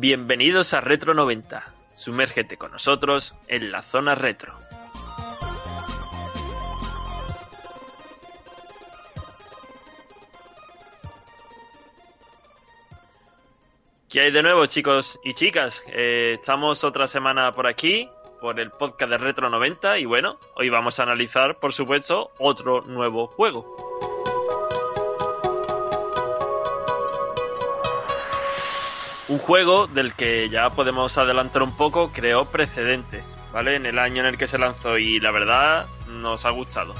Bienvenidos a Retro 90. Sumérgete con nosotros en la zona retro. ¿Qué hay de nuevo, chicos y chicas? Eh, estamos otra semana por aquí, por el podcast de Retro 90, y bueno, hoy vamos a analizar, por supuesto, otro nuevo juego. Un juego del que ya podemos adelantar un poco, creó precedentes, ¿vale? En el año en el que se lanzó y la verdad nos ha gustado.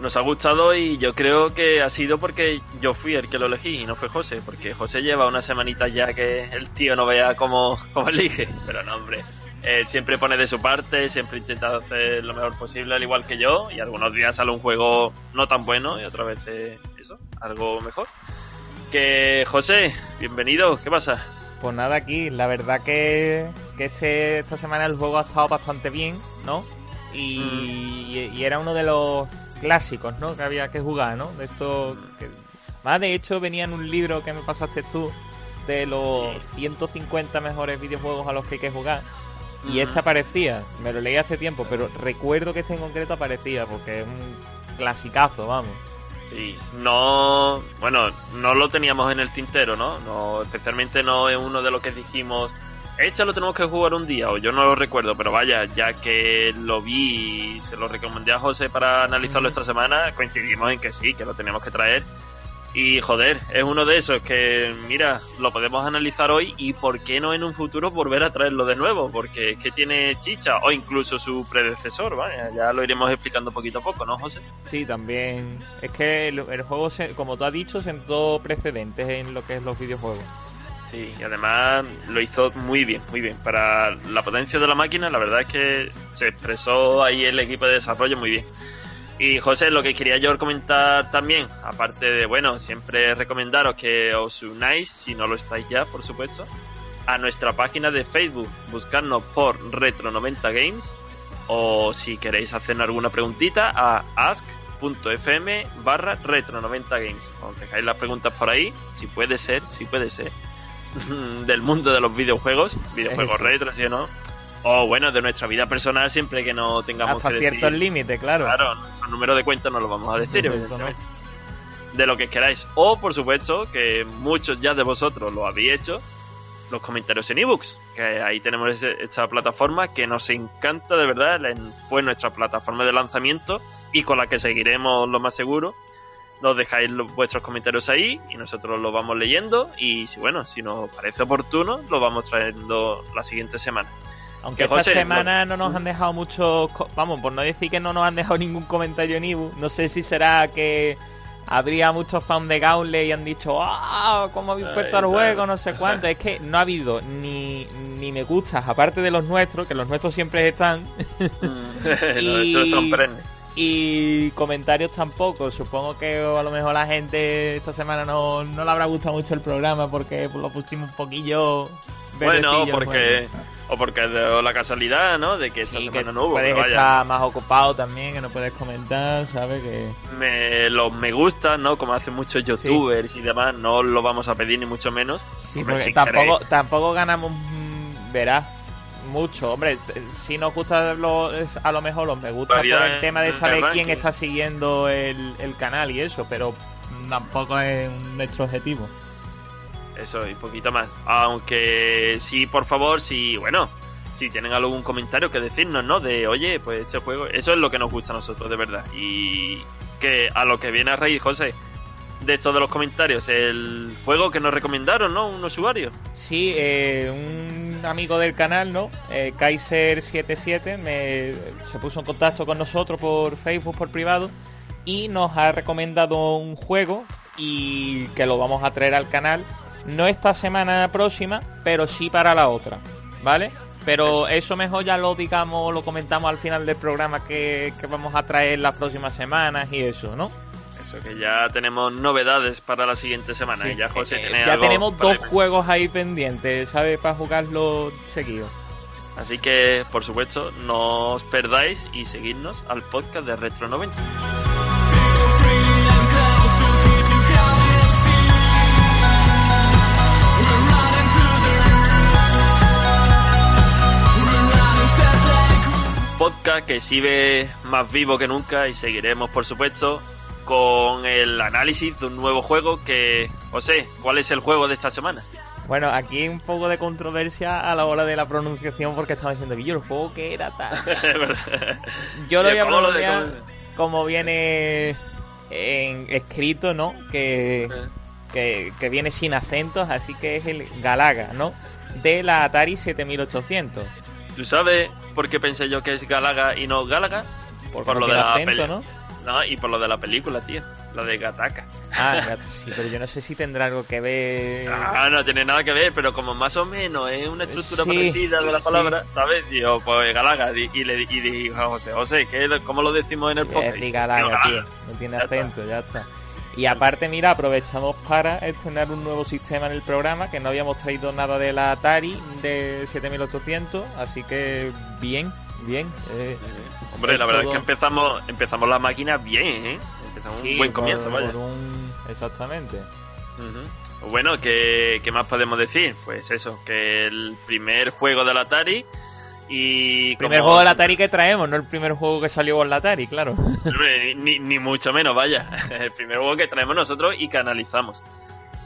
Nos ha gustado y yo creo que ha sido porque yo fui el que lo elegí y no fue José, porque José lleva una semanita ya que el tío no vea cómo, cómo elige, pero no, hombre. Él siempre pone de su parte, siempre intenta hacer lo mejor posible, al igual que yo, y algunos días sale un juego no tan bueno y otras veces eso, algo mejor. Que José, bienvenido, ¿qué pasa? Pues nada, aquí, la verdad que, que este, esta semana el juego ha estado bastante bien, ¿no? Y, y era uno de los clásicos, ¿no? Que había que jugar, ¿no? De esto que... Más de hecho venía en un libro que me pasaste tú de los 150 mejores videojuegos a los que hay que jugar. Y este aparecía, me lo leí hace tiempo, pero recuerdo que este en concreto aparecía porque es un clasicazo, vamos. Sí, no, bueno, no lo teníamos en el tintero, ¿no? No, especialmente no es uno de los que dijimos, este lo tenemos que jugar un día, o yo no lo recuerdo, pero vaya, ya que lo vi y se lo recomendé a José para analizarlo esta semana, coincidimos en que sí, que lo tenemos que traer. Y joder, es uno de esos que, mira, lo podemos analizar hoy y por qué no en un futuro volver a traerlo de nuevo, porque es que tiene chicha, o incluso su predecesor, vaya, ya lo iremos explicando poquito a poco, ¿no, José? Sí, también. Es que el, el juego, se- como tú has dicho, sentó precedentes en lo que es los videojuegos. Sí, y además lo hizo muy bien, muy bien. Para la potencia de la máquina, la verdad es que se expresó ahí el equipo de desarrollo muy bien. Y José, lo que quería yo comentar también, aparte de, bueno, siempre recomendaros que os unáis, si no lo estáis ya, por supuesto, a nuestra página de Facebook, buscarnos por Retro90 Games, o si queréis hacernos alguna preguntita, a ask.fm barra Retro90 Games. Os dejáis las preguntas por ahí, si puede ser, si puede ser, del mundo de los videojuegos, videojuegos retro, ¿sí o no? O bueno, de nuestra vida personal, siempre que no tengamos Hasta que ciertos límites, claro. Claro, nuestro número de cuenta no lo vamos a decir, Eso no. evidentemente. De lo que queráis. O, por supuesto, que muchos ya de vosotros lo habéis hecho, los comentarios en ebooks. Que ahí tenemos ese- esta plataforma que nos encanta de verdad. Fue nuestra plataforma de lanzamiento y con la que seguiremos lo más seguro. Nos dejáis los- vuestros comentarios ahí y nosotros los vamos leyendo. Y si bueno, si nos parece oportuno, lo vamos trayendo la siguiente semana. Aunque Que, esta José, semana no nos han dejado muchos... Vamos, por no decir que no nos han dejado ningún comentario en Ibu. No sé si será que habría muchos fans de Gauntlet y han dicho ¡Ah! ¿Cómo habéis puesto al juego? No sé cuánto. Es que no ha habido ni, ni me gustas, aparte de los nuestros, que los nuestros siempre están. Los nuestros son. Y comentarios tampoco. Supongo que a lo mejor la gente esta semana no, no le habrá gustado mucho el programa porque lo pusimos un poquillo. Bueno, porque. O porque de la casualidad, ¿no? De que esta Sí, semana que no hubo. puedes vaya. estar más ocupado también, que no puedes comentar, ¿sabes? Que... Me, los me gusta, ¿no? Como hacen muchos youtubers y demás, no lo vamos a pedir ni mucho menos. Sí, Hombre, porque tampoco, queréis. tampoco ganamos, mm, verás, mucho. Hombre, si nos gusta lo- es a lo mejor los me gusta por el tema de saber quién está siguiendo el, el canal y eso, pero tampoco es nuestro objetivo. Eso y poquito más. Aunque sí, por favor, si, bueno, si tienen algún comentario que decirnos, ¿no? De, oye, pues este juego, eso es lo que nos gusta a nosotros, de verdad. Y que a lo que viene a raíz, José, de esto de los comentarios, el juego que nos recomendaron, ¿no? Un usuario. Sí, eh, un amigo del canal, ¿no? Eh, Kaiser77 me, se puso en contacto con nosotros por Facebook, por privado, y nos ha recomendado un juego y que lo vamos a traer al canal. No esta semana próxima, pero sí para la otra, ¿vale? Pero eso mejor ya lo digamos, lo comentamos al final del programa que, que vamos a traer las próximas semanas y eso, ¿no? Eso que ya tenemos novedades para la siguiente semana. Sí, Y ya José eh, tiene ya algo tenemos dos juegos ahí pendientes, ¿sabes? Para jugarlos seguidos. Así que, por supuesto, no os perdáis y seguidnos al podcast de Retro 90. Podcast que sigue más vivo que nunca y seguiremos, por supuesto, con el análisis de un nuevo juego que, José, ¿cuál es el juego de esta semana? Bueno, aquí hay un poco de controversia a la hora de la pronunciación porque estaba diciendo yo el juego que era tal. Yo lo voy a ¿Cómo lo de- pronunciar como viene en escrito, ¿no? Que, que, que viene sin acentos, así que es el Galaga, ¿no? De la Atari 7800. ¿Tú sabes por qué pensé yo que es Galaga y no Gálaga? Por, Por lo de tiene la acento, ¿no? No, y por lo de la película, tío. La de Gataka. Ah, sí, pero yo no sé si tendrá algo que ver. Ah, no tiene nada que ver, pero como más o menos es una estructura Sí, parecida de la sí. palabra, ¿sabes? Digo, pues Galaga. Di- Y le y dijo a José, José, ¿qué, lo- ¿cómo lo decimos en el podcast? Es de Galaga, Digo, tío. No tiene Ya está. acento, ya está. Y aparte, mira, aprovechamos para estrenar un nuevo sistema en el programa, que no habíamos traído nada de la Atari de 7800, así que bien, bien. eh, Hombre, la verdad es que empezamos empezamos la máquina bien, ¿eh? Empezamos sí, un buen por- comienzo, vaya. por un- Exactamente. Bueno, ¿qué, ¿qué más podemos decir? Pues eso, que el primer juego de la Atari y... El primer como- juego de la Atari que traemos, no el primer juego que salió con la Atari, claro. Ni, ni mucho menos, vaya. El primer juego que traemos nosotros y que analizamos.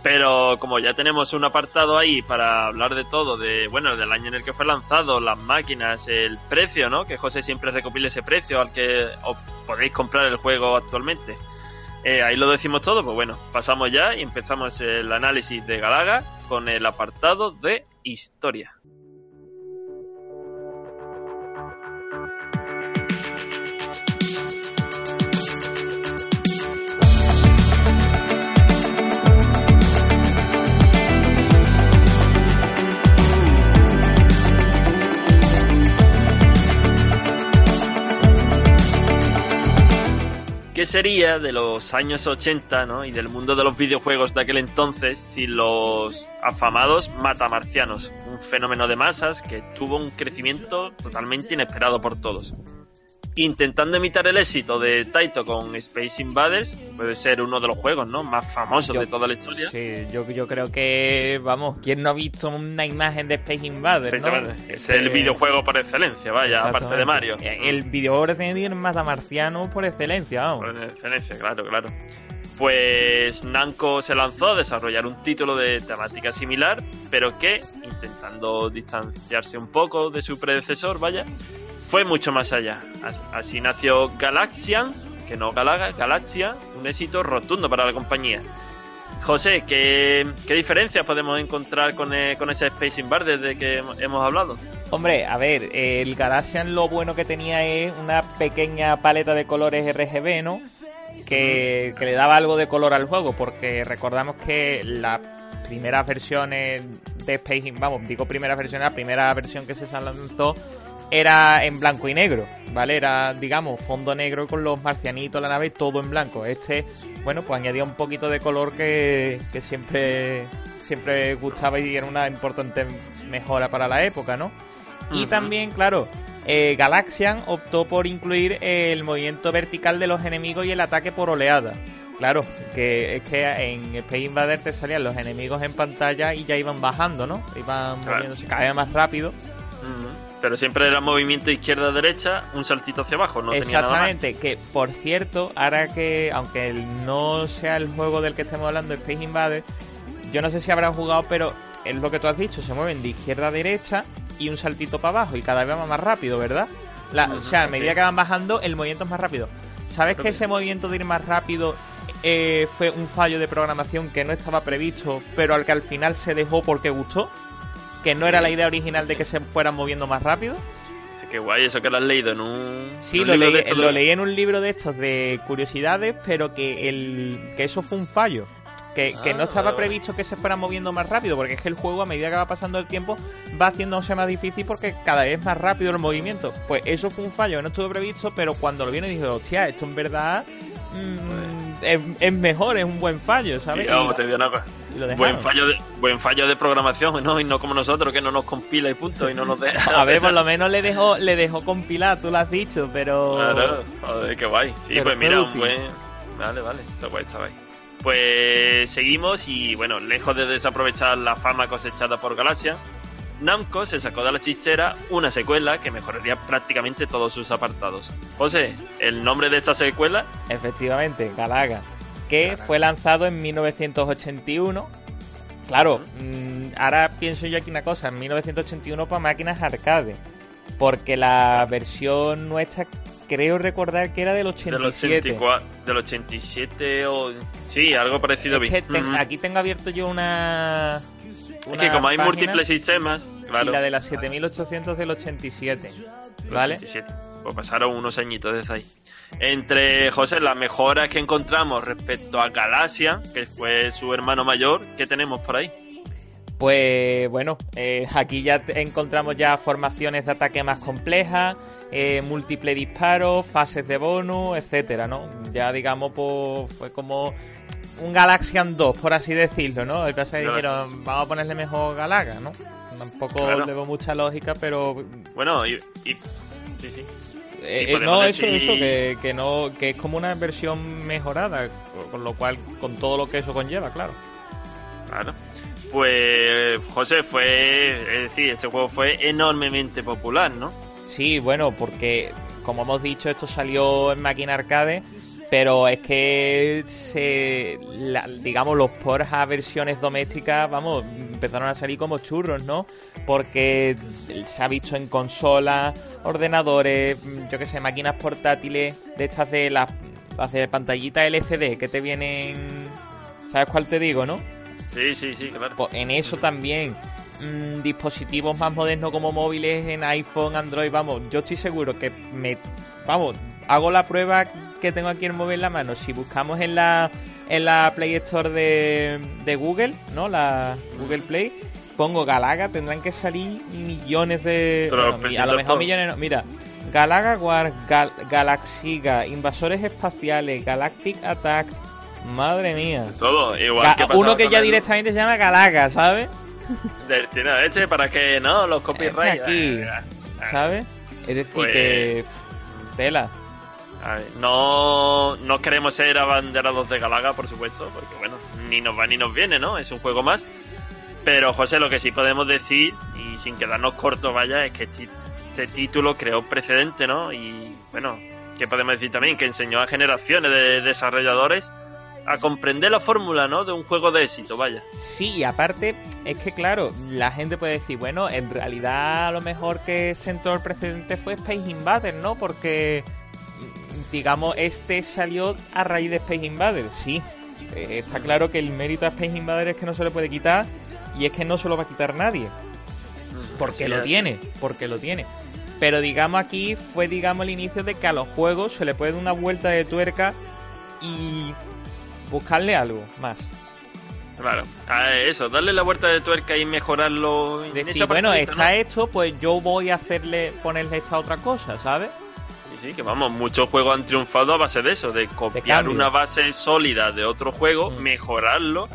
Pero como ya tenemos un apartado ahí para hablar de todo, de bueno, del año en el que fue lanzado, las máquinas, el precio, ¿no? Que José siempre recopila ese precio al que os podéis comprar el juego actualmente. Eh, ahí lo decimos todo, pues bueno, pasamos ya y empezamos el análisis de Galaga con el apartado de historia. ¿Qué sería de los años 80 ¿no? y del mundo de los videojuegos de aquel entonces sin los afamados matamarcianos? Un fenómeno de masas que tuvo un crecimiento totalmente inesperado por todos. Intentando imitar el éxito de Taito con Space Invaders, puede ser uno de los juegos ¿no? más famosos Yo- de toda la historia. Sí, yo, yo creo que, vamos, ¿quién no ha visto una imagen de Space Invaders, no? Es el Eh, videojuego por excelencia, vaya, aparte de Mario. Eh, El videojuego excelencia es matamarciano por excelencia, vamos. Por excelencia, claro, claro. Pues Namco se lanzó a desarrollar un título de temática similar, pero que, intentando distanciarse un poco de su predecesor, vaya, fue mucho más allá. As- Así nació Galaxian, que no Galaga, Galaxia, un éxito rotundo para la compañía. José, ¿qué, qué diferencias podemos encontrar con, eh, con ese Space Invaders de que hem- hemos hablado? Hombre, a ver, el Galaxian lo bueno que tenía es una pequeña paleta de colores RGB, ¿no? Que, que le daba algo de color al juego, porque recordamos que las primeras versiones de Space In- vamos, digo primeras versiones, la primera versión que se lanzó era en blanco y negro, ¿vale? Era, digamos, fondo negro con los marcianitos, la nave, todo en blanco. Este, bueno, pues añadía un poquito de color que, que siempre, siempre gustaba y era una importante mejora para la época, ¿no? Y también, claro, eh, Galaxian optó por incluir el movimiento vertical de los enemigos y el ataque por oleada. Claro, que es que en Space Invader te salían los enemigos en pantalla y ya iban bajando, ¿no? Iban moviéndose cada vez más rápido. Pero siempre era movimiento izquierda-derecha, un saltito hacia abajo, no tenía nada más. Exactamente, que por cierto, ahora que, aunque no sea el juego del que estemos hablando, Space Invader, yo no sé si habrán jugado, pero es lo que tú has dicho, se mueven de izquierda a derecha y un saltito para abajo y cada vez va más rápido, ¿verdad? La- o sea, a medida sí. que van bajando, el movimiento es más rápido. ¿Sabes Creo que que ese movimiento de ir más rápido eh, fue un fallo de programación que no estaba previsto, pero al que al final se dejó porque gustó? Que no era la idea original de que se fueran moviendo más rápido. Así que guay, eso que lo has leído en un. Sí, en un lo leí, de estos lo de- leí en un libro de estos de curiosidades, pero que el que eso fue un fallo. Que, que no Ah, estaba previsto que se fueran moviendo más rápido, porque es que el juego a medida que va pasando el tiempo va haciéndose más difícil porque cada vez más rápido el movimiento. Pues eso fue un fallo, no estuvo previsto, pero cuando lo vieron dije, hostia, esto en verdad mm, es, es mejor, es un buen fallo, ¿sabes? Sí, vamos, Y- te digo una cosa. Buen fallo, de, buen fallo de programación, ¿no? Y no como nosotros, que no nos compila y punto, y no nos deja. A ver, por lo menos le dejó, le dejó compilar, tú lo has dicho, pero... Claro, joder, qué guay. Sí, Pero pues mira, un buen. Vale, vale, está guay, está guay. Pues seguimos y bueno, lejos de desaprovechar la fama cosechada por Galaxia, Namco se sacó de la chistera una secuela que mejoraría prácticamente todos sus apartados. José, ¿el nombre de esta secuela? Efectivamente, Galaga. Que fue lanzado en 1981. Claro, mm, ahora pienso yo aquí una cosa, en 1981 para máquinas arcade. Porque la versión nuestra creo recordar que era del Del 87. 84, del 87 o... Sí, algo parecido. Es que ten- aquí tengo abierto yo una... Es que como hay múltiples sistemas, claro. Y la de las 7800 del 87. ¿Vale? 87. Pues pasaron unos añitos desde ahí. Entre, José, las mejoras que encontramos respecto a Galaxia, que fue su hermano mayor, ¿qué tenemos por ahí? Pues bueno, eh, aquí ya encontramos ya formaciones de ataque más complejas, eh, múltiple disparos, fases de bonus, etcétera, ¿no? Ya digamos, pues fue como un Galaxian 2, por así decirlo, ¿no? El pasa que dijeron, vamos a ponerle mejor Galaga, ¿no? Tampoco Claro. le veo mucha lógica, pero Bueno, y... y- sí, sí. eh, eh, no, eso, decir- eso, que, que no, que es como una versión mejorada, con lo cual, con todo lo que eso conlleva, claro. Claro. Pues, José, fue... Es decir, este juego fue enormemente popular, ¿no? Sí, bueno, porque como hemos dicho, esto salió en máquina arcade, pero es que se, la- digamos, los ports a versiones domésticas, vamos, empezaron a salir como churros, ¿no? Porque se ha visto en consolas, ordenadores, yo qué sé, máquinas portátiles, de estas de las, las de pantallita LCD que te vienen, ¿sabes cuál te digo, no? Sí, sí, sí, claro. Pues en eso también. mm, dispositivos más modernos como móviles en iPhone, Android, vamos, yo estoy seguro que me. Vamos, hago la prueba que tengo aquí el móvil en la mano. Si buscamos en la, en la Play Store de, de Google, ¿no? La Google Play, pongo Galaga, tendrán que salir millones de. Bueno, a lo mejor millones no. Mira, Galaga War, Gal- Galaxiga, Invasores Espaciales, Galactic Attack. Madre mía. Todo, igual Ga- que pasaba uno que ya el- directamente se llama Galaga, ¿sabes? no, este para que no, los copyrights. Este aquí, eh, ¿sabes? Es decir, Pues- que. Tela. No, no queremos ser abanderados de Galaga, por supuesto, porque bueno, ni nos va ni nos viene, ¿no? Es un juego más. Pero José, lo que sí podemos decir, y sin quedarnos cortos, vaya, es que este, este título creó precedente, ¿no? Y bueno, ¿qué podemos decir también? Que enseñó a generaciones de desarrolladores a comprender la fórmula, ¿no? De un juego de éxito, vaya. Sí, y aparte, es que claro, la gente puede decir, bueno, en realidad lo mejor que sentó el precedente fue Space Invader, ¿no? Porque, digamos, este salió a raíz de Space Invader, sí. Eh, está claro que el mérito a Space Invader es que no se le puede quitar y es que no se lo va a quitar nadie. porque Así lo es. tiene, porque lo tiene. Pero digamos aquí fue digamos el inicio de que a los juegos se le puede dar una vuelta de tuerca y buscarle algo más. Claro, ah, eso, darle la vuelta de tuerca y mejorarlo. en Decir, esa bueno, está ¿no? esto, pues yo voy a hacerle, ponerle esta otra cosa, ¿sabes? Sí, que vamos, muchos juegos han triunfado a base de eso, de copiar una base sólida de otro juego, Mm. mejorarlo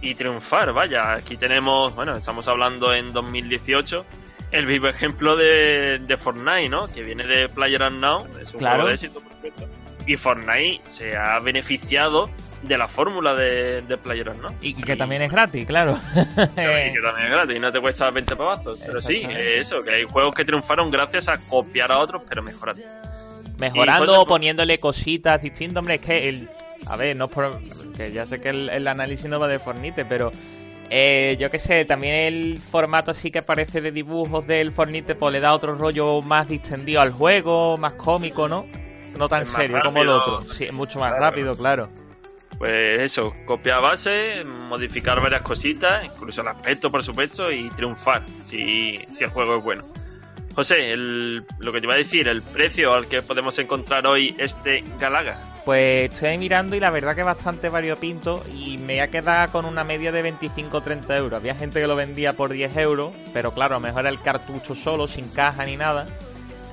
y triunfar. Vaya, aquí tenemos, bueno, estamos hablando en 2018, el vivo ejemplo de, de Fortnite, ¿no? Que viene de PlayerUnknown, es un Claro. juego de éxito, por supuesto. Y Fortnite se ha beneficiado de la fórmula de, de PlayerUnknown. Y, y que también es gratis, claro. Y que también es gratis, no te cuesta 20 pavazos. Pero sí, eso, que hay juegos que triunfaron gracias a copiar a otros, pero mejorando. Mejorando o poniéndole cositas distintas, hombre, es que el... A ver, no es por... Que ya sé que el, el análisis no va de Fornite, pero... eh, yo qué sé, también el formato así que parece de dibujos del Fornite, pues le da otro rollo más distendido al juego, más cómico, ¿no? No tan serio como el otro. Sí, es mucho más Claro. rápido, claro. Pues eso, copiar base, modificar varias cositas, incluso el aspecto, por supuesto, y triunfar si, si el juego es bueno. José, el- lo que te iba a decir, el precio al que podemos encontrar hoy este Galaga. Pues estoy mirando y la verdad que bastante variopinto y me ha quedado con una media de 25-30 euros. Había gente que lo vendía por 10 euros, pero claro, a lo mejor era el cartucho solo, sin caja ni nada.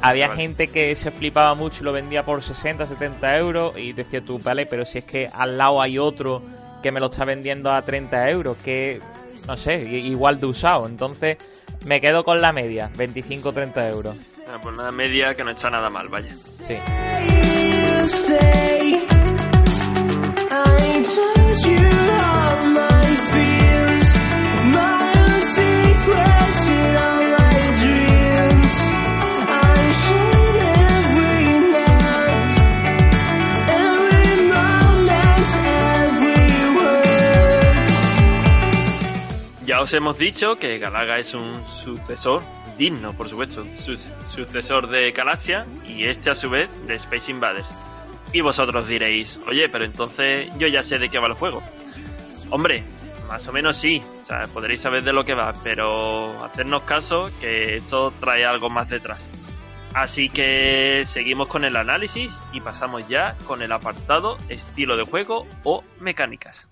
Había Vale. gente que se flipaba mucho y lo vendía por 60-70 euros y decía tú, vale, pero si es que al lado hay otro que me lo está vendiendo a 30 euros, que no sé, igual de usado. Entonces me quedo con la media, 25-30 euros. Bueno, pues una media que no está nada mal, vaya. Sí. Os hemos dicho que Galaga es un sucesor digno, por supuesto, su- sucesor de Galaxia y este a su vez de Space Invaders. Y vosotros diréis, oye, pero entonces yo ya sé de qué va el juego. Hombre, más o menos sí, podréis saber de lo que va, pero hacernos caso que esto trae algo más detrás. Así que seguimos con el análisis y pasamos ya con el apartado estilo de juego o mecánicas.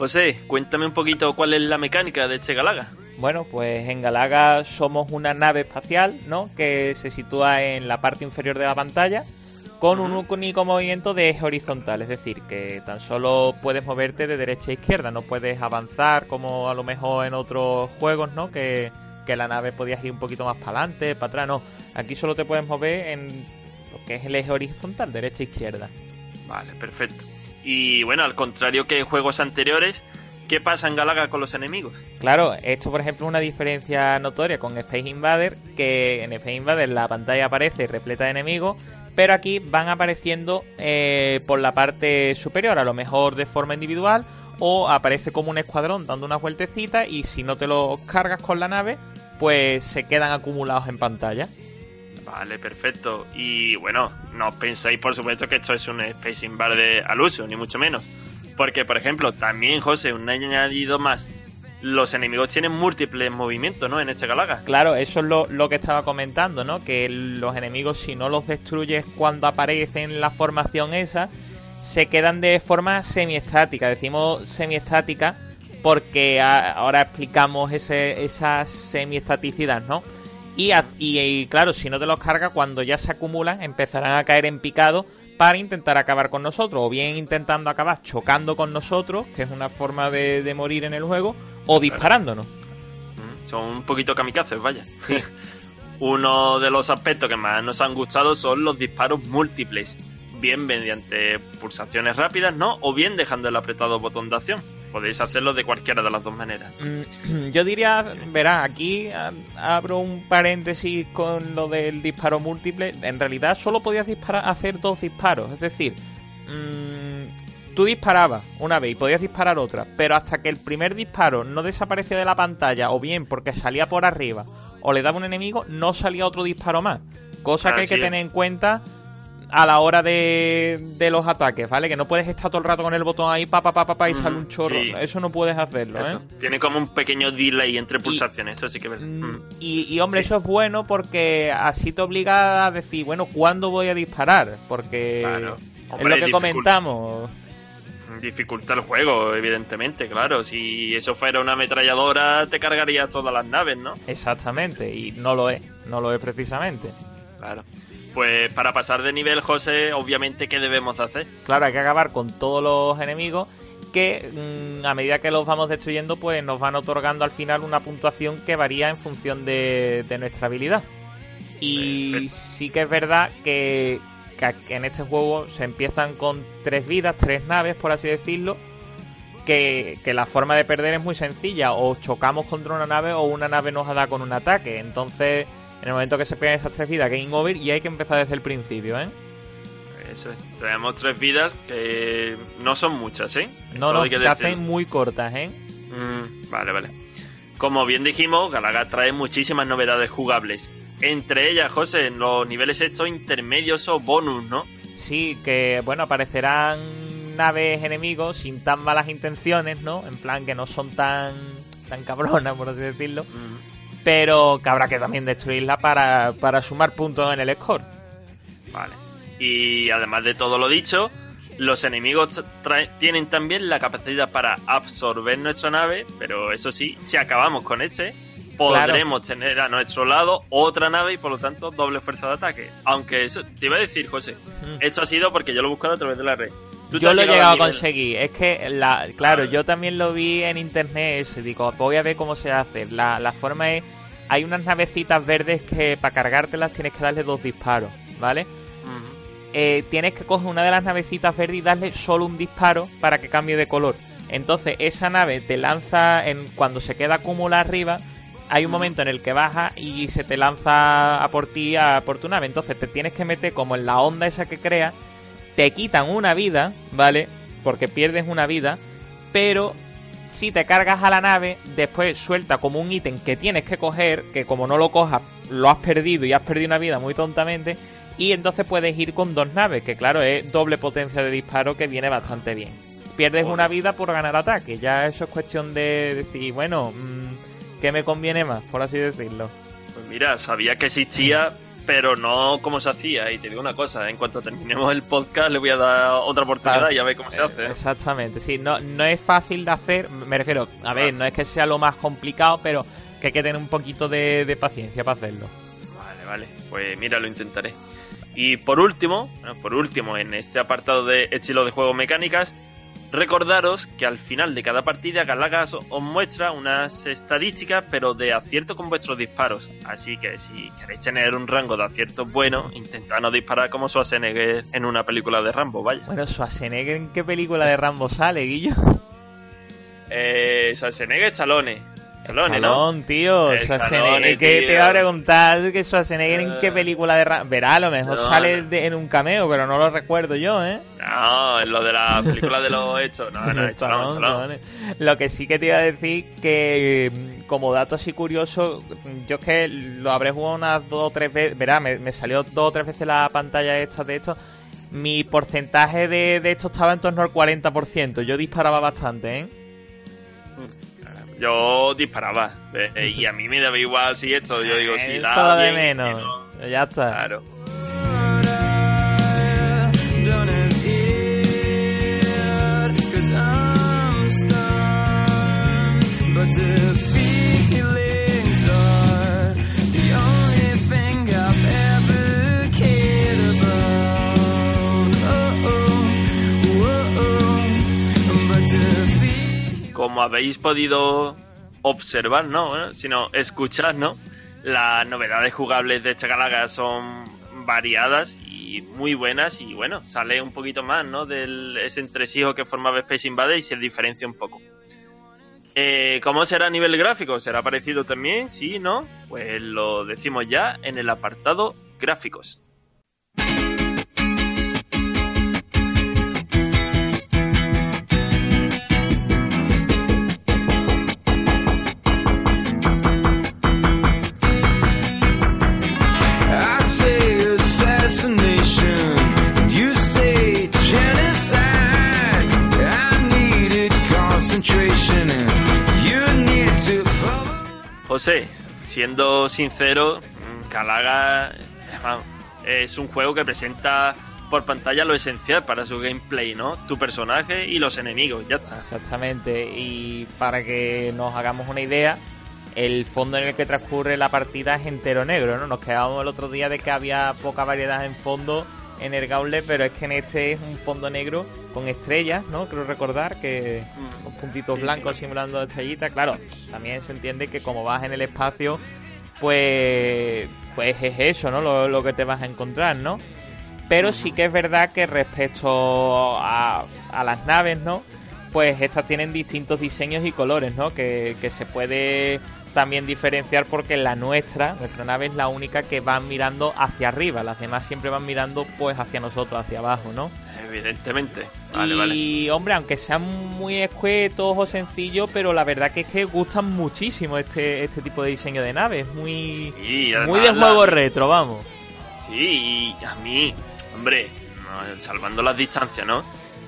José, cuéntame un poquito cuál es la mecánica de este Galaga. Bueno, pues en Galaga somos una nave espacial, ¿no? Que se sitúa en la parte inferior de la pantalla con un único movimiento de eje horizontal, es decir, que tan solo puedes moverte de derecha a izquierda, no puedes avanzar como a lo mejor en otros juegos, ¿no? Que, que la nave podías ir un poquito más para adelante, para atrás, no. Aquí solo te puedes mover en lo que es el eje horizontal, derecha a izquierda. Vale, perfecto. Y bueno, al contrario que juegos anteriores, ¿qué pasa en Galaga con los enemigos? Claro, esto por ejemplo es una diferencia notoria con Space Invader, que en Space Invader la pantalla aparece repleta de enemigos, pero aquí van apareciendo eh, por la parte superior, a lo mejor de forma individual, o aparece como un escuadrón dando una vueltecita y si no te los cargas con la nave, pues se quedan acumulados en pantalla. Vale, perfecto. Y bueno, no os pensáis por supuesto que esto es un Space Invader al uso, ni mucho menos. Porque, por ejemplo, también, José, un añadido más, los enemigos tienen múltiples movimientos, ¿no? En este Galaga. Claro, eso es lo, lo que estaba comentando, ¿no? Que los enemigos, si no los destruyes cuando aparecen en la formación esa, se quedan de forma semiestática. Decimos semiestática porque ahora explicamos ese, esa semiestaticidad, ¿no? Y, a- y, y claro, si no te los cargas, cuando ya se acumulan, empezarán a caer en picado para intentar acabar con nosotros, o bien intentando acabar chocando con nosotros, que es una forma de, de morir en el juego, o disparándonos. Mm, Son un poquito kamikazes, vaya. Uno de los aspectos que más nos han gustado son los disparos múltiples. Bien mediante pulsaciones rápidas, ¿no? O bien dejando el apretado botón de acción. Podéis hacerlo de cualquiera de las dos maneras. Mm, Yo diría, verá, aquí abro un paréntesis con lo del disparo múltiple. En realidad solo podías disparar, hacer dos disparos. Es decir, mm, tú disparabas una vez y podías disparar otra. Pero hasta que el primer disparo no desaparecía de la pantalla, o bien porque salía por arriba, o le daba un enemigo, no salía otro disparo más. Cosa que hay que tener en cuenta a la hora de, de los ataques, ¿vale? Que no puedes estar todo el rato con el botón ahí, pa, pa, pa, pa, pa, y sale un chorro. sí. Eso no puedes hacerlo, Eso. ¿eh? Tiene como un pequeño delay entre pulsaciones, eso sí que es. Mm, Mm. Y, y, hombre, Sí. eso es bueno porque así te obliga a decir, bueno, ¿cuándo voy a disparar? Porque Claro. es lo que comentamos. Dificulta el juego, evidentemente, claro. Si eso fuera una ametralladora, te cargaría todas las naves, ¿no? Exactamente, y no lo es, no lo es precisamente. Claro. Pues para pasar de nivel, José, obviamente, ¿qué debemos de hacer? Claro, hay que acabar con todos los enemigos que mm, a medida que los vamos destruyendo, pues nos van otorgando al final una puntuación que varía en función de, de nuestra habilidad. Y Perfecto. sí que es verdad que, que en este juego se empiezan con tres vidas, tres naves, por así decirlo. Que, que la forma de perder es muy sencilla, o chocamos contra una nave o una nave nos da con un ataque. Entonces, en el momento que se pegan esas tres vidas, game over y hay que empezar desde el principio, ¿eh? Eso es. Tenemos tres vidas que no son muchas, ¿eh? No, no, que se hacen muy cortas, ¿eh? Mm, vale, vale. Como bien dijimos, Galaga trae muchísimas novedades jugables. Entre ellas, José, en los niveles estos intermedios o bonus, ¿no? Sí, que bueno, aparecerán naves enemigos sin tan malas intenciones, ¿no? En plan que no son tan tan cabronas, por así decirlo, Mm, pero que habrá que también destruirla para, para sumar puntos en el score. vale. Y además de todo lo dicho, los enemigos tienen también la capacidad para absorber nuestra nave, pero eso sí, si acabamos con este, podremos tener a nuestro lado otra nave y por lo tanto doble fuerza de ataque. Aunque eso, te iba a decir, José, esto ha sido porque yo lo he buscado a través de la red. Yo lo he llegado a conseguir. Es que, la, claro, yo también lo vi en internet eso. y Digo, voy a ver cómo se hace. La, la forma es, hay unas navecitas verdes que para cargártelas tienes que darle dos disparos, ¿vale? Eh, tienes que coger una de las navecitas verdes y darle solo un disparo para que cambie de color. Entonces esa nave te lanza, en cuando se queda acumulada arriba, hay un momento en el que baja y se te lanza a por ti, a por tu nave. Entonces te tienes que meter como en la onda esa que crea, te quitan una vida, ¿vale? Porque pierdes una vida, pero si te cargas a la nave, después suelta como un ítem que tienes que coger, que como no lo cojas, lo has perdido y has perdido una vida muy tontamente, y entonces puedes ir con dos naves, que claro, es doble potencia de disparo que viene bastante bien. Pierdes una vida por ganar ataque, ya eso es cuestión de decir, bueno, mm, ¿qué me conviene más, por así decirlo? Pues mira, sabía que existía, pero no cómo se hacía. Y te digo una cosa, en cuanto terminemos el podcast le voy a dar otra oportunidad Claro. y a ver cómo se hace. ¿eh? Exactamente, sí, no, no es fácil de hacer, me refiero, a ver, Claro. no es que sea lo más complicado, pero que hay que tener un poquito de, de paciencia para hacerlo. Vale, vale. Pues mira, lo intentaré. Y por último, por último, en este apartado de estilo de juego mecánicas, recordaros que al final de cada partida Galagas os muestra unas estadísticas, pero de acierto con vuestros disparos. Así que si queréis tener un rango de aciertos bueno, intentad no disparar como Schwarzenegger en una película de Rambo, vaya. Bueno, Schwarzenegger, ¿en qué película de Rambo sale, Guillo? Eh, Schwarzenegger, Stallone. Stallone, tío. El. Stallone, ¿Qué te iba a preguntar que Schwarzenegger en qué Eh. película de? Verá, a lo mejor No, sale de- en un cameo, pero no lo recuerdo yo, ¿eh? No, en lo de la película de los hechos. No, no, Stallone, Stallone. Lo que sí que te iba a decir que mm, como dato así curioso, mm, yo es que lo habré jugado unas dos o tres veces, verá, me, me salió dos o tres veces la pantalla esta de esto. Mi porcentaje de, de esto estaba en torno al 40%. Yo disparaba bastante, ¿eh? Yo disparaba. eh, y a mí me daba igual si esto. Yo digo, si da lo de menos. Ya está. Claro. But Como habéis podido observar, no, sino escuchar, ¿no? Las novedades jugables de esta galaga son variadas y muy buenas y bueno, sale un poquito más, ¿no? Del ese entresijo que formaba Space Invaders y se diferencia un poco. Eh, ¿Cómo será a nivel gráfico? ¿Será parecido también? ¿Sí? ¿No? Pues lo decimos ya en el apartado gráficos. Siendo sincero, Calaga es un juego que presenta por pantalla lo esencial para su gameplay, ¿no? Tu personaje y los enemigos, ya está. Exactamente, y para que nos hagamos una idea, el fondo en el que transcurre la partida es entero negro, ¿no? Nos quedábamos el otro día de que había poca variedad en fondo en el Gauntlet, pero es que en este es un fondo negro con estrellas, ¿no? Creo recordar que Mm. con puntitos Sí, blancos sí. simulando estrellitas. Claro, también se entiende que como vas en el espacio, pues, pues es eso, ¿no? Lo, lo que te vas a encontrar, ¿no? Pero sí que es verdad que respecto a, a las naves, ¿no? Pues estas tienen distintos diseños y colores, ¿no? Que, que se puede también diferenciar porque la nuestra, nuestra nave es la única que va mirando hacia arriba. Las demás siempre van mirando pues hacia nosotros, hacia abajo, ¿no? Evidentemente. Vale, y vale. hombre, aunque sean muy escuetos o sencillos, pero la verdad que es que gustan muchísimo este, este tipo de diseño de naves. Muy, además muy de la- juego retro, vamos. Sí, y a mí, hombre, salvando las distancias, ¿no?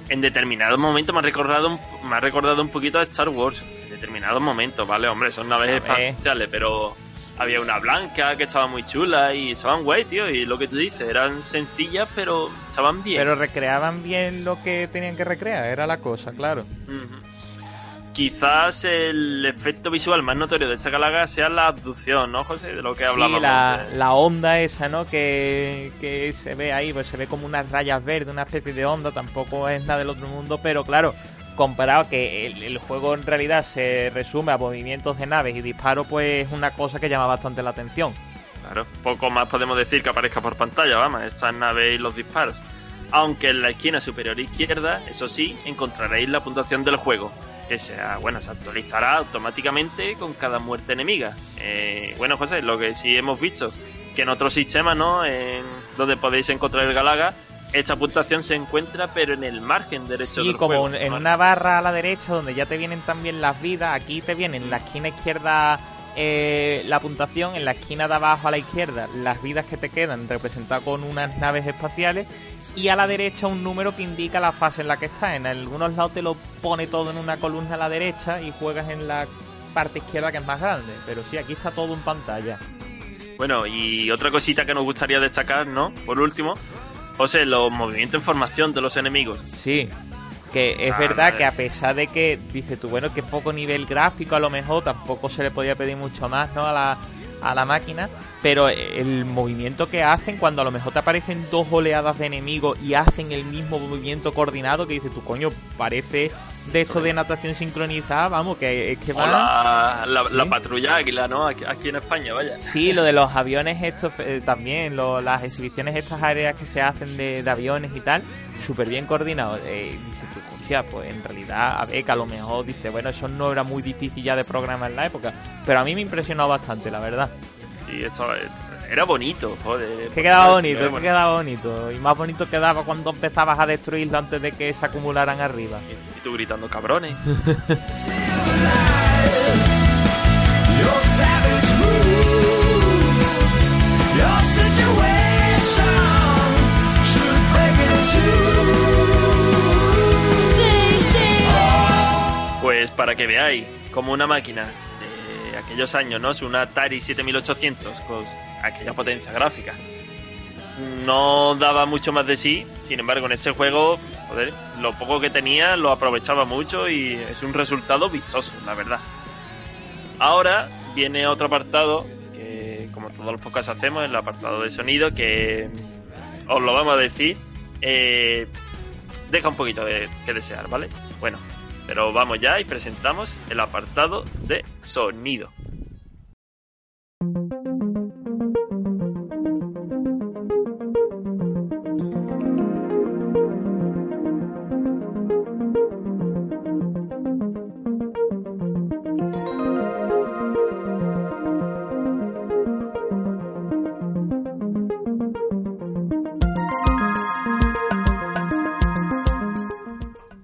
En determinados momentos me ha recordado me ha recordado un poquito a Star Wars. Determinados momentos, ¿vale? Hombre, son naves espaciales, pero había una blanca que estaba muy chula y estaban guay, tío. Y lo que tú dices, eran sencillas, pero estaban bien. Pero recreaban bien lo que tenían que recrear, era la cosa, claro. Quizás el efecto visual más notorio de esta galaga sea la abducción, ¿no, José? De lo que Sí, hablábamos. la, de- la onda esa, ¿no? Que, que se ve ahí, pues se ve como unas rayas verdes, una especie de onda, tampoco es nada del otro mundo, pero claro, comparado que el, juego en realidad se resume a movimientos de naves y disparos, pues es una cosa que llama bastante la atención. Claro, poco más podemos decir que aparezca por pantalla, vamos, estas naves y los disparos. Aunque en la esquina superior izquierda, eso sí, encontraréis la puntuación del juego, que sea, bueno, se actualizará automáticamente con cada muerte enemiga. Eh, bueno, José, lo que sí hemos visto, que en otros sistemas, ¿no? En donde podéis encontrar el Galaga, esta puntuación se encuentra, pero en el margen derecho Sí, del como juego. en una barra a la derecha donde ya te vienen también las vidas, aquí te viene en la esquina izquierda eh, la puntuación, en la esquina de abajo a la izquierda las vidas que te quedan representadas con unas naves espaciales y a la derecha un número que indica la fase en la que estás. En algunos lados te lo pone todo en una columna a la derecha y juegas en la parte izquierda que es más grande, pero sí, aquí está todo en pantalla. Bueno, y otra cosita que nos gustaría destacar, ¿no? Por último, José, los movimientos en formación de los enemigos. Sí, que es Ah, verdad que a pesar de que, dices tú, bueno, que poco nivel gráfico a lo mejor, tampoco se le podía pedir mucho más, ¿no? A la, a la máquina, pero el movimiento que hacen cuando a lo mejor te aparecen dos oleadas de enemigos y hacen el mismo movimiento coordinado, que dices tú, coño, parece de esto de natación sincronizada, vamos, que es que la, la, Sí. la patrulla águila, ¿no? Aquí, aquí en España, vaya. Sí, lo de los aviones estos eh, también, lo- las exhibiciones estas áreas que se hacen de, de aviones y tal, súper bien coordinados. Eh, hostia, pues en realidad, a ver, que a lo mejor dice, bueno, eso no era muy difícil ya de programar en la época, pero a mí me impresionó bastante, la verdad. Y esto, esto- era bonito, joder. Que quedaba bonito, que quedaba bonito. Y más bonito quedaba cuando empezabas a destruirlo antes de que se acumularan arriba. Y tú gritando, cabrones. Pues para que veáis, como una máquina de aquellos años, ¿no? Es una Atari 7800 con aquella potencia gráfica. No daba mucho más de sí, sin embargo, en este juego, joder, lo poco que tenía lo aprovechaba mucho y es un resultado vistoso, la verdad. Ahora viene otro apartado que, como todos los podcasts hacemos, el apartado de sonido, que os lo vamos a decir. eh, deja un poquito de, que desear, ¿vale? Bueno, pero vamos ya y presentamos el apartado de sonido.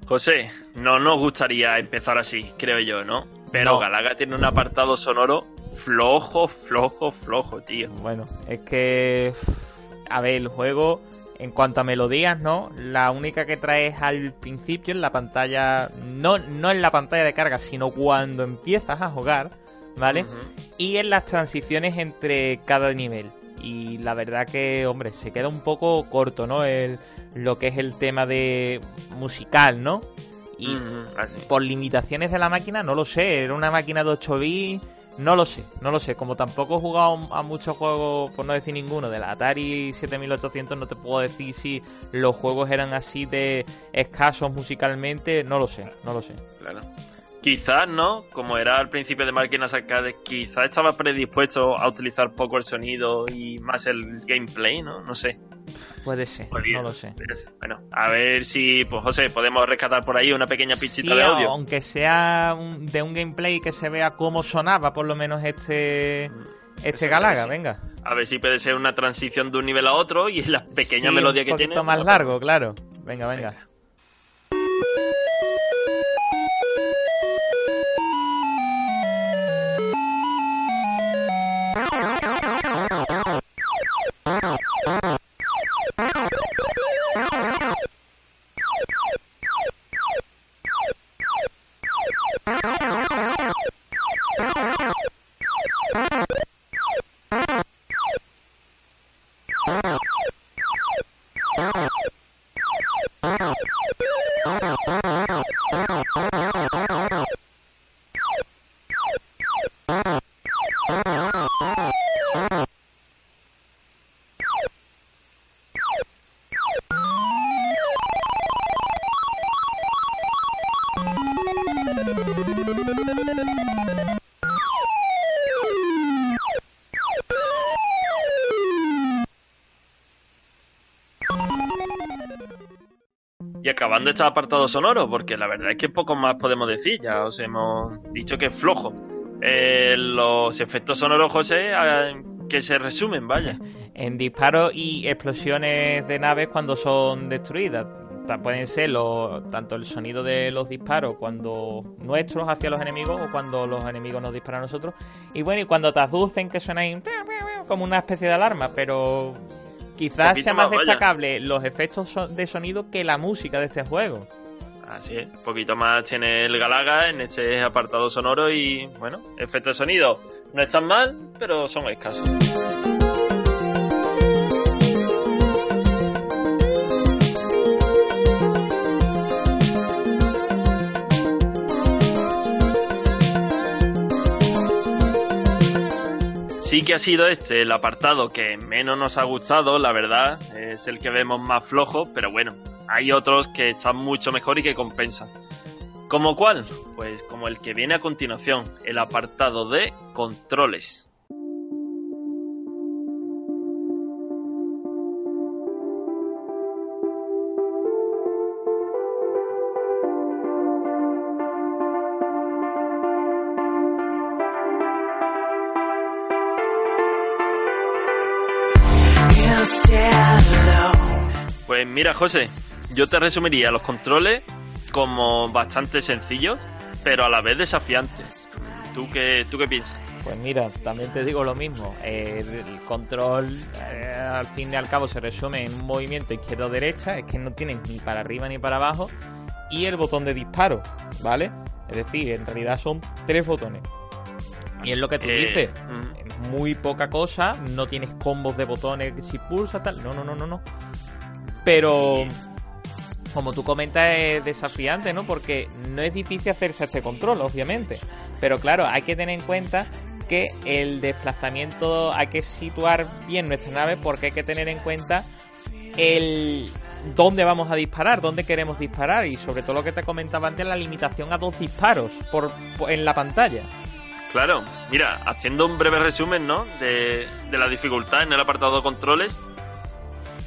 José, no nos gustaría empezar así, creo yo, ¿no? Pero No. Galaga tiene un apartado sonoro flojo, flojo, flojo, tío. Bueno, es que. A ver, el juego En cuanto a melodías, ¿no? La única que traes al principio en la pantalla, no, no en la pantalla de carga, sino cuando empiezas a jugar, ¿vale? Y en las transiciones entre cada nivel. Y la verdad que, hombre, se queda un poco corto, ¿no? El, lo que es el tema de musical, ¿no? Y así. por limitaciones de la máquina, no lo sé. Era una máquina de 8 bits, no lo sé, no lo sé. Como tampoco he jugado a muchos juegos, por no decir ninguno, de la Atari 7800, no te puedo decir si los juegos eran así de escasos musicalmente, no lo sé, no lo sé. Claro. Quizás, ¿no? Como era al principio de máquinas arcades, quizás estaba predispuesto a utilizar poco el sonido y más el gameplay, ¿no? No sé. Puede ser, Podría- no lo sé. Bueno, a ver si, pues José, podemos rescatar por ahí una pequeña pistita Sí, de audio. aunque sea un- de un gameplay que se vea cómo sonaba por lo menos este este Eso Galaga, venga. A ver si puede ser una transición de un nivel a otro y la pequeña Sí, melodía que un tiene. poquito más largo, claro. Venga, venga. Venga. Este apartado sonoro, porque la verdad es que poco más podemos decir, ya os hemos dicho que es flojo. Eh, los efectos sonoros, José, que se resumen, vaya. En disparos y explosiones de naves cuando son destruidas. Pueden ser los- tanto el sonido de los disparos cuando nuestros hacia los enemigos o cuando los enemigos nos disparan a nosotros. Y bueno, y cuando te aducen que suena ahí como una especie de alarma, pero quizás sea más más, vaya. destacable los efectos de sonido que la música de este juego. Así es, un poquito más tiene el Galaga en este apartado sonoro y, bueno, efectos de sonido no están mal, pero son escasos. Que ha sido este el apartado que menos nos ha gustado, la verdad, es el que vemos más flojo, pero bueno, hay otros que están mucho mejor y que compensan. ¿Como cuál? Pues como el que viene a continuación, el apartado de controles. Mira, José, yo te resumiría los controles como bastante sencillos, pero a la vez desafiantes. ¿Tú qué, tú qué piensas? Pues mira, también te digo lo mismo. Eh, el control, eh, al fin y al cabo, se resume en un movimiento izquierdo-derecha. Es que no tienes ni para arriba ni para abajo. Y el botón de disparo, ¿vale? Es decir, en realidad son tres botones. Y es lo que tú Eh, dices. mm, Es muy poca cosa. No tienes combos de botones que si pulsa tal. No, no, no, no, no. Pero como tú comentas, es desafiante, ¿no? Porque no es difícil hacerse este control, obviamente. Pero claro, hay que tener en cuenta que el desplazamiento hay que situar bien nuestra nave porque hay que tener en cuenta el dónde vamos a disparar, dónde queremos disparar y sobre todo lo que te comentaba antes, la limitación a dos disparos por, en la pantalla. Claro, mira, haciendo un breve resumen, ¿no? De, de la dificultad en el apartado de controles.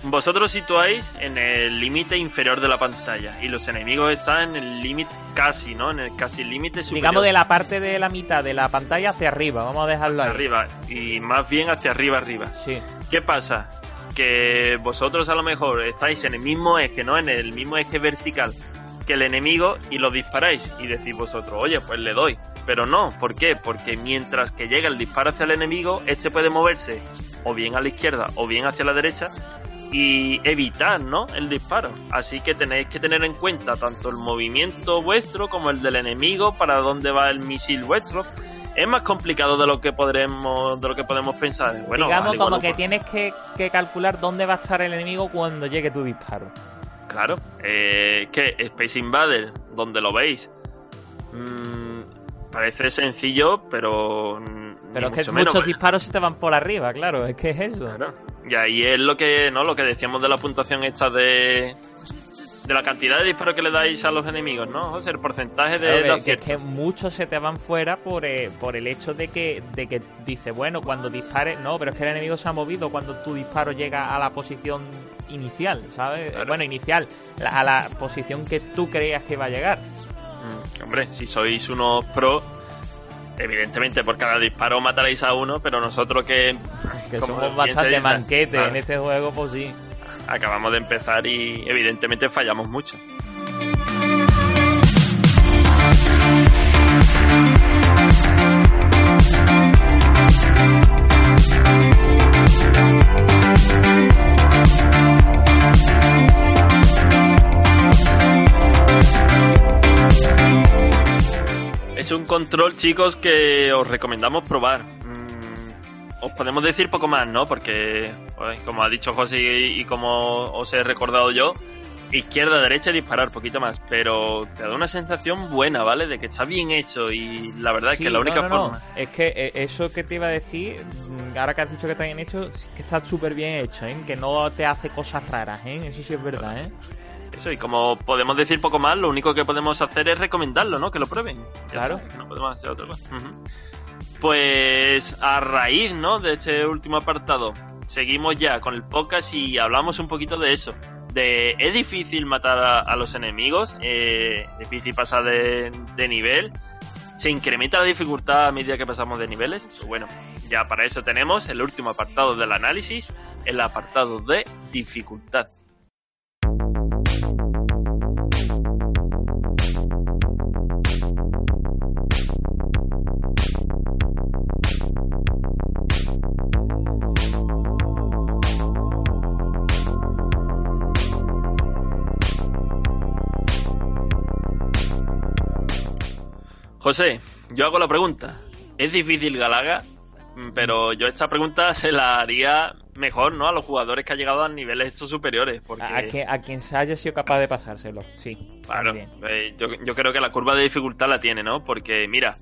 Vosotros situáis en el límite inferior de la pantalla y los enemigos están en el límite casi, ¿no? En el casi límite superior. Digamos de la parte de la mitad de la pantalla hacia arriba, vamos a dejarlo ahí. arriba y más bien hacia arriba arriba. Sí. ¿Qué pasa? Que vosotros a lo mejor estáis en el mismo eje, ¿no? En el mismo eje vertical que el enemigo y lo disparáis y decís vosotros, oye, pues le doy. Pero no, ¿por qué? Porque mientras que llega el disparo hacia el enemigo, este puede moverse o bien a la izquierda o bien hacia la derecha y evitar, ¿no? El disparo. Así que tenéis que tener en cuenta tanto el movimiento vuestro como el del enemigo, para dónde va el misil vuestro. Es más complicado de lo que podremos, de lo que podemos pensar. Bueno, Digamos como que tienes que, que calcular dónde va a estar el enemigo cuando llegue tu disparo. Claro, eh, que Space Invader, donde lo veis, mm, parece sencillo, pero. Pero es que menos, muchos disparos se te van por arriba, claro, es que es eso. Claro. Y ahí es lo que, ¿no? Lo que decíamos de la puntuación esta de. De la cantidad de disparos que le dais a los enemigos, ¿no? O sea, el porcentaje de, Claro, que- es que muchos se te van fuera por, eh, por el hecho de que, de que dice, bueno, cuando dispares, no, pero es que el enemigo se ha movido cuando tu disparo llega a la posición inicial, ¿sabes? Claro. Bueno, inicial, la- a la posición que tú creías que iba a llegar. Mm, Hombre, si sois unos pro, evidentemente por cada disparo mataréis a uno, pero nosotros que, Que somos bastante manquetes claro, en este juego, pues sí. acabamos de empezar y evidentemente fallamos mucho. Es un control, chicos, que os recomendamos probar. Mm, os podemos decir poco más, ¿no? Porque, pues, como ha dicho José y, y como os he recordado yo, izquierda, derecha, disparar poquito más. Pero te da una sensación buena, ¿vale? De que está bien hecho y la verdad Sí, es que la única no, no. forma... Es que eh, eso que te iba a decir, mm, ahora que has dicho que está bien hecho, que está súper bien hecho, ¿eh? Que no te hace cosas raras, ¿eh? Eso sí es verdad, ¿eh? Eso, y como podemos decir poco más, lo único que podemos hacer es recomendarlo, ¿no? Que lo prueben. Claro. no podemos hacer otra cosa. Pues a raíz, ¿no? De este último apartado, seguimos ya con el podcast y hablamos un poquito de eso. De es difícil matar a, a los enemigos, eh, difícil pasar de, de nivel. Se incrementa la dificultad a medida que pasamos de niveles. Pues bueno, ya para eso tenemos el último apartado del análisis, el apartado de dificultad. José, yo hago la pregunta. ¿Es difícil Galaga? Mm, Pero yo esta pregunta se la haría mejor, ¿no? A los jugadores que han llegado a niveles estos superiores. Porque, A, a que- a quien se haya sido capaz de pasárselo, sí. claro, eh, yo, yo creo que la curva de dificultad la tiene, ¿no? Porque, mira,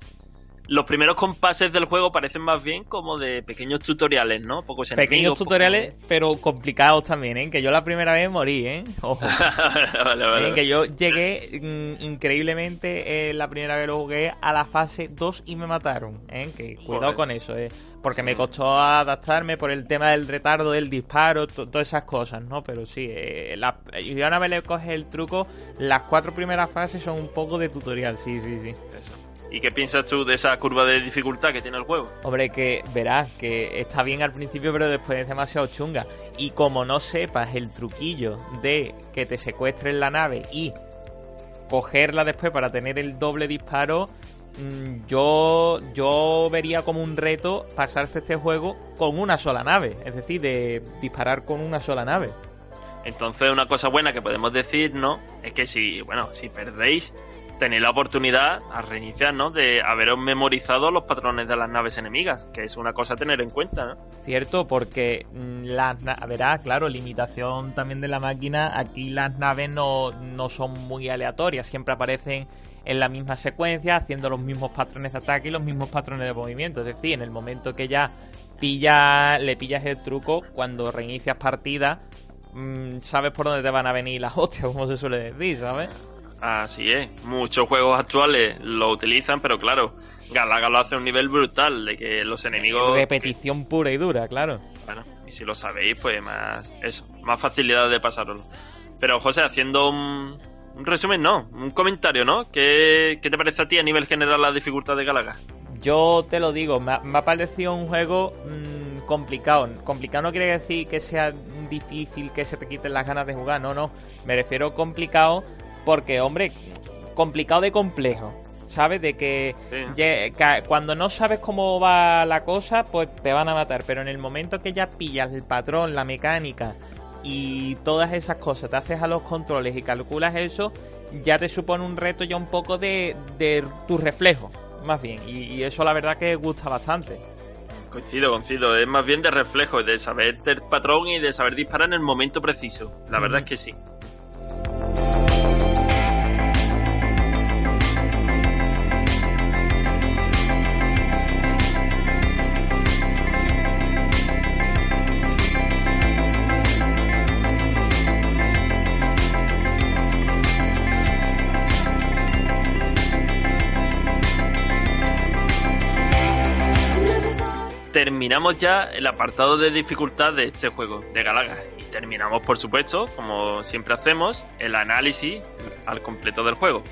los primeros compases del juego parecen más bien como de pequeños tutoriales, ¿no? Pocos Pequeños pocos- tutoriales, pero complicados también, ¿eh? Que yo la primera vez morí, ¿eh? Ojo. vale, vale, Eh, que yo llegué mm, increíblemente eh, la primera vez lo jugué a la fase 2 y me mataron, ¿eh? Que cuidado Joder. con eso, ¿eh? Porque me costó adaptarme por el tema del retardo del disparo, to- todas esas cosas, ¿no? Pero sí, eh, la, y una vez le coges el truco, las cuatro primeras fases son un poco de tutorial, sí, sí, sí. Eso. ¿Y qué piensas tú de esa curva de dificultad que tiene el juego? Hombre, que verás que está bien al principio, pero después es demasiado chunga. Y como no sepas el truquillo de que te secuestren la nave y cogerla después para tener el doble disparo, mm, yo, yo vería como un reto pasarse este juego con una sola nave. Es decir, de disparar con una sola nave. Entonces, una cosa buena que podemos decir, ¿no? Es que si, bueno, si perdéis, tenéis la oportunidad a reiniciar, ¿no? De haberos memorizado los patrones de las naves enemigas, que es una cosa a tener en cuenta, ¿no? Cierto, porque mm, las na- verás, claro, limitación también de la máquina. Aquí las naves no, no son muy aleatorias, siempre aparecen en la misma secuencia, haciendo los mismos patrones de ataque y los mismos patrones de movimiento. Es decir, en el momento que ya pilla, le pillas el truco, cuando reinicias partida, mm, sabes por dónde te van a venir las hostias, como se suele decir, ¿sabes? Así es. Muchos juegos actuales lo utilizan, pero claro, Galaga lo hace a un nivel brutal, de que los enemigos... Repetición pura y dura, claro. Bueno, y si lo sabéis, pues más eso, más facilidad de pasarlo. Pero José, haciendo un, un resumen, no, un comentario, ¿no? ¿Qué, ¿Qué te parece a ti a nivel general la dificultad de Galaga? Yo te lo digo, me ha, me ha parecido un juego mm, complicado. Complicado no quiere decir que sea difícil, que se te quiten las ganas de jugar, no, no. Me refiero complicado porque, hombre, complicado de complejo. ¿Sabes? De que, Sí. cuando no sabes cómo va la cosa, pues te van a matar. Pero en el momento que ya pillas el patrón, la mecánica, y todas esas cosas, te haces a los controles y calculas eso, ya te supone un reto ya un poco de, de tu reflejo, más bien. Y, y eso la verdad que gusta bastante. Coincido, coincido. Es más bien de reflejo, de saber el patrón y de saber disparar en el momento preciso. La verdad es que sí. Terminamos ya el apartado de dificultad de este juego de Galaga. Y terminamos, por supuesto, como siempre hacemos, el análisis al completo del juego.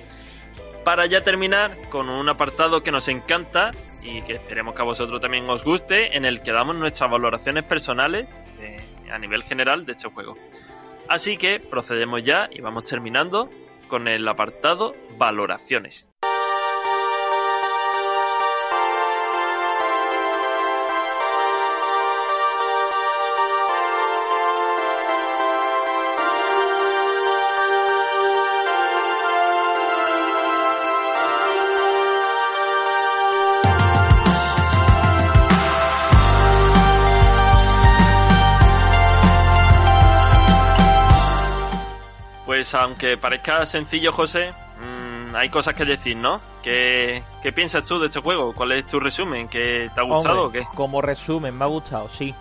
Para ya terminar con un apartado que nos encanta y que esperemos que a vosotros también os guste, en el que damos nuestras valoraciones personales eh, a nivel general de este juego. Así que procedemos ya y vamos terminando con el apartado valoraciones. Pues aunque parezca sencillo, José, mmm, hay cosas que decir, ¿no? ¿Qué, ¿Qué, piensas tú de este juego? ¿Cuál es tu resumen? ¿Qué te ha gustado Hombre, o qué? Como resumen, me ha gustado, sí.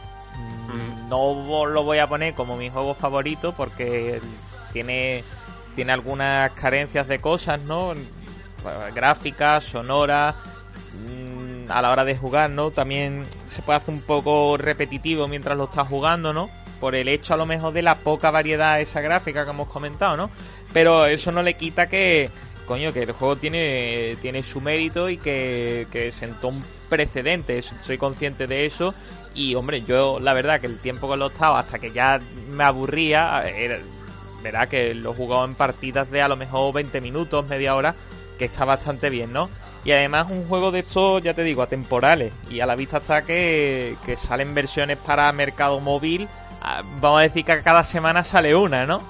Mm, No lo voy a poner como mi juego favorito porque tiene, tiene algunas carencias de cosas, ¿no? Gráficas, sonoras, mm, a la hora de jugar, ¿no? También se puede hacer un poco repetitivo mientras lo estás jugando, ¿no? Por el hecho a lo mejor de la poca variedad esa gráfica que hemos comentado, ¿no? Pero eso no le quita que, coño, que el juego tiene, tiene su mérito y que, que sentó un precedente, soy consciente de eso. Y hombre, yo la verdad que el tiempo que lo estaba hasta que ya me aburría, era, verá que lo he jugado en partidas de a lo mejor 20 minutos, media hora, que está bastante bien, ¿no? Y además un juego de estos, ya te digo, atemporales. Y a la vista está que, que salen versiones para mercado móvil. Ah, Vamos a decir que cada semana sale una, ¿no?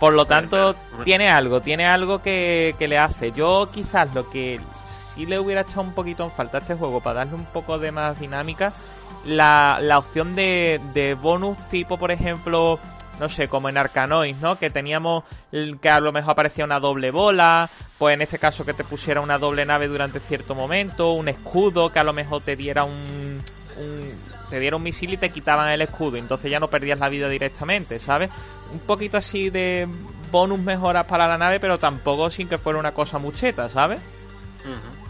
Por lo tanto, tiene algo, tiene algo que, que le hace. Yo quizás lo que sí le hubiera echado un poquito en falta a este juego para darle un poco de más dinámica, la, la opción de, de bonus tipo, por ejemplo, no sé, como en Arcanoid, ¿no? Que teníamos que a lo mejor aparecía una doble bola, pues en este caso que te pusiera una doble nave durante cierto momento, un escudo que a lo mejor te diera un, un- te diera un misil y te quitaban el escudo, entonces ya no perdías la vida directamente, ¿sabes? Un poquito así de bonus mejoras para la nave, pero tampoco sin que fuera una cosa mucheta, ¿sabes?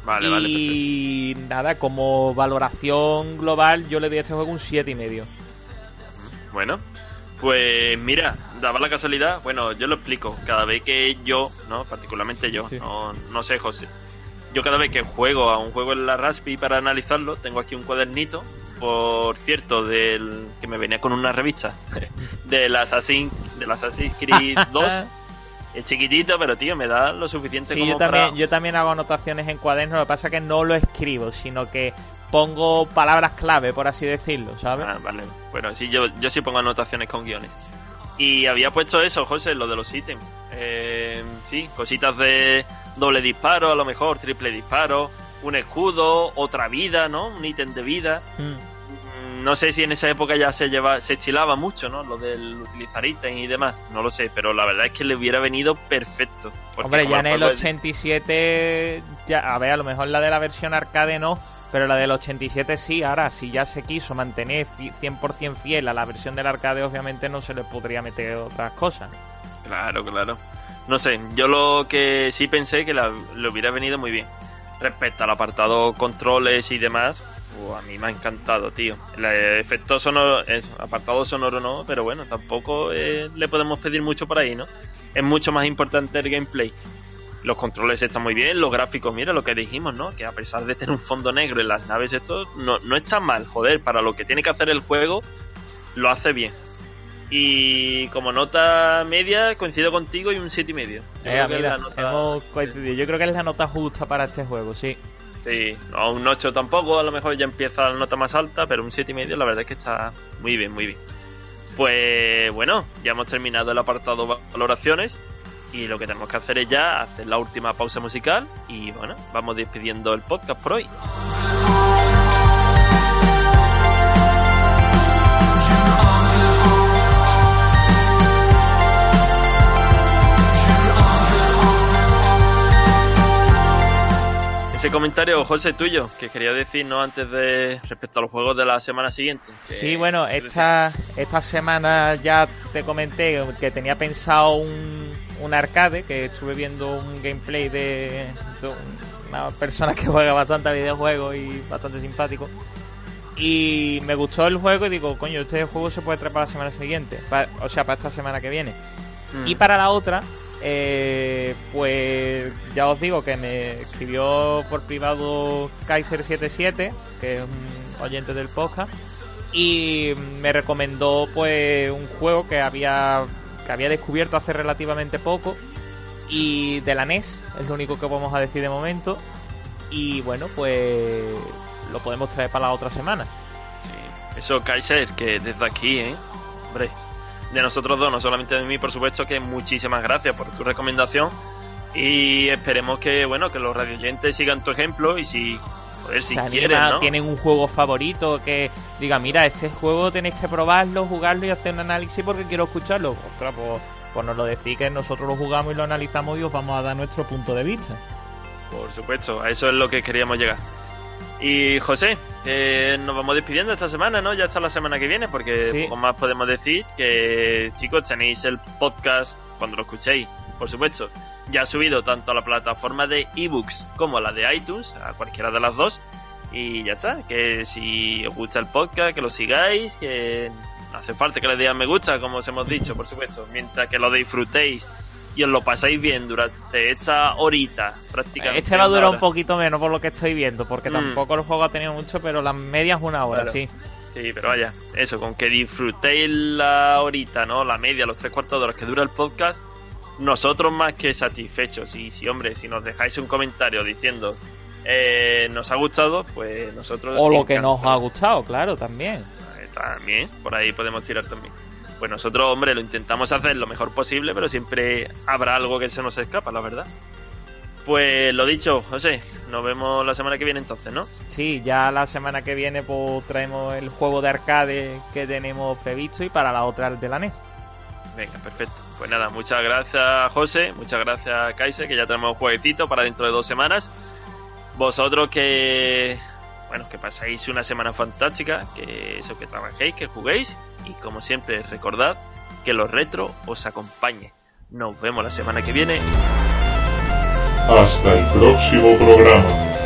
Vale, vale. perfecto. y nada, como valoración global yo le doy a este juego un siete y medio. Bueno, pues mira, daba la casualidad, bueno, yo lo explico, cada vez que yo, ¿no? Particularmente yo, Sí. no, no sé José, yo cada vez que juego a un juego en la Raspberry para analizarlo, tengo aquí un cuadernito, por cierto, del que me venía con una revista, del Assassin, del Assassin's Creed 2, es chiquitito, pero tío, me da lo suficiente Sí, como yo también, para... yo también hago anotaciones en cuadernos, lo que pasa es que no lo escribo, sino que pongo palabras clave, por así decirlo, ¿sabes? Ah, vale. Bueno, sí, yo, yo sí pongo anotaciones con guiones. Y había puesto eso, José, lo de los ítems. Eh, sí, cositas de doble disparo, a lo mejor, triple disparo, un escudo, otra vida, ¿no? Un ítem de vida. Mm. Mm, No sé si en esa época ya se lleva, se estilaba mucho, ¿no? Lo del utilizar ítems y demás. No lo sé, pero la verdad es que le hubiera venido perfecto. Hombre, ya en el juego es- 87, ya, a ver, a lo mejor la de la versión arcade no, pero la del 87 sí, ahora, si ya se quiso mantener fi- 100% fiel a la versión del arcade, obviamente no se le podría meter otras cosas. Claro, claro. No sé, yo lo que sí pensé que la- le hubiera venido muy bien. Respecto al apartado controles y demás, uh, a mí me ha encantado, tío. El efecto sonoro, es, apartado sonoro no, pero bueno, tampoco eh, le podemos pedir mucho por ahí, ¿no? Es mucho más importante el gameplay. Los controles están muy bien, los gráficos, mira lo que dijimos, ¿no? Que a pesar de tener un fondo negro en las naves, esto no, no está mal, joder, para lo que tiene que hacer el juego, lo hace bien. Y como nota media, coincido contigo y un 7,5. y medio. Yo Eh, creo que es mira, la nota- hemos coincidido. Yo creo que es la nota justa para este juego, sí. Sí, no, un 8 tampoco, a lo mejor ya empieza la nota más alta, pero un 7,5 y medio la verdad es que está muy bien, muy bien. Pues bueno, ya hemos terminado el apartado valoraciones y lo que tenemos que hacer es ya hacer la última pausa musical y bueno, vamos despidiendo el podcast por hoy. Ese comentario, José, tuyo, que quería decir no antes de respecto a los juegos de la semana siguiente. que- Sí, bueno, esta, esta semana ya te comenté que tenía pensado un, un arcade, que estuve viendo un gameplay de, de una persona que juega bastante a videojuegos y bastante simpático. Y me gustó el juego y digo, coño, este juego se puede traer para la semana siguiente, o sea, para esta semana que viene. Mm. Y para la otra, eh, pues ya os digo que me escribió por privado Kaiser77, que es un oyente del podcast, y me recomendó pues un juego que había que había descubierto hace relativamente poco y de la NES, es lo único que vamos a decir de momento. Y bueno, pues lo podemos traer para la otra semana. Eso, Kaiser, que desde aquí, ¿eh? Hombre, de nosotros dos, no solamente de mí, por supuesto, que muchísimas gracias por tu recomendación. Y esperemos que, bueno, que los radioyentes sigan tu ejemplo y si, joder, si quieren, ¿no? tienen un juego favorito que diga, mira, este juego tenéis que probarlo, jugarlo y hacer un análisis porque quiero escucharlo. Ostras, pues, pues nos lo decís que nosotros lo jugamos y lo analizamos y os vamos a dar nuestro punto de vista. Por supuesto, a eso es lo que queríamos llegar. Y José, eh, nos vamos despidiendo esta semana, ¿no? Ya hasta la semana que viene, porque Sí. poco más podemos decir que, chicos, tenéis el podcast cuando lo escuchéis, por supuesto. Ya ha subido tanto a la plataforma de ebooks como a la de iTunes, a cualquiera de las dos. Y ya está, que si os gusta el podcast, que lo sigáis, que no hace falta que le digan me gusta, como os hemos dicho, por supuesto. Mientras que lo disfrutéis y os lo pasáis bien durante esta horita, prácticamente. Este va a durar un poquito menos por lo que estoy viendo, porque Mm. tampoco el juego ha tenido mucho, pero las medias una hora, Claro. sí. Sí, pero vaya, eso, con que disfrutéis la horita, ¿no? La media, los tres cuartos de horas que dura el podcast, nosotros más que satisfechos. Y si, hombre, si nos dejáis un comentario diciendo eh, nos ha gustado, pues nosotros... O lo que nos ha gustado, claro, también. Eh, También, por ahí podemos tirar también. Pues nosotros, hombre, lo intentamos hacer lo mejor posible, pero siempre habrá algo que se nos escapa, la verdad. Pues lo dicho, José, nos vemos la semana que viene entonces, ¿no? Sí, ya la semana que viene pues traemos el juego de arcade que tenemos previsto y para la otra el de la NES. Venga, perfecto. Pues nada, muchas gracias José, muchas gracias Kaiser, que ya tenemos un jueguecito para dentro de dos semanas. Vosotros que, bueno, que pasáis una semana fantástica, que eso, que trabajéis, que juguéis y como siempre recordad que los retro os acompañe. Nos vemos la semana que viene. Hasta el próximo programa.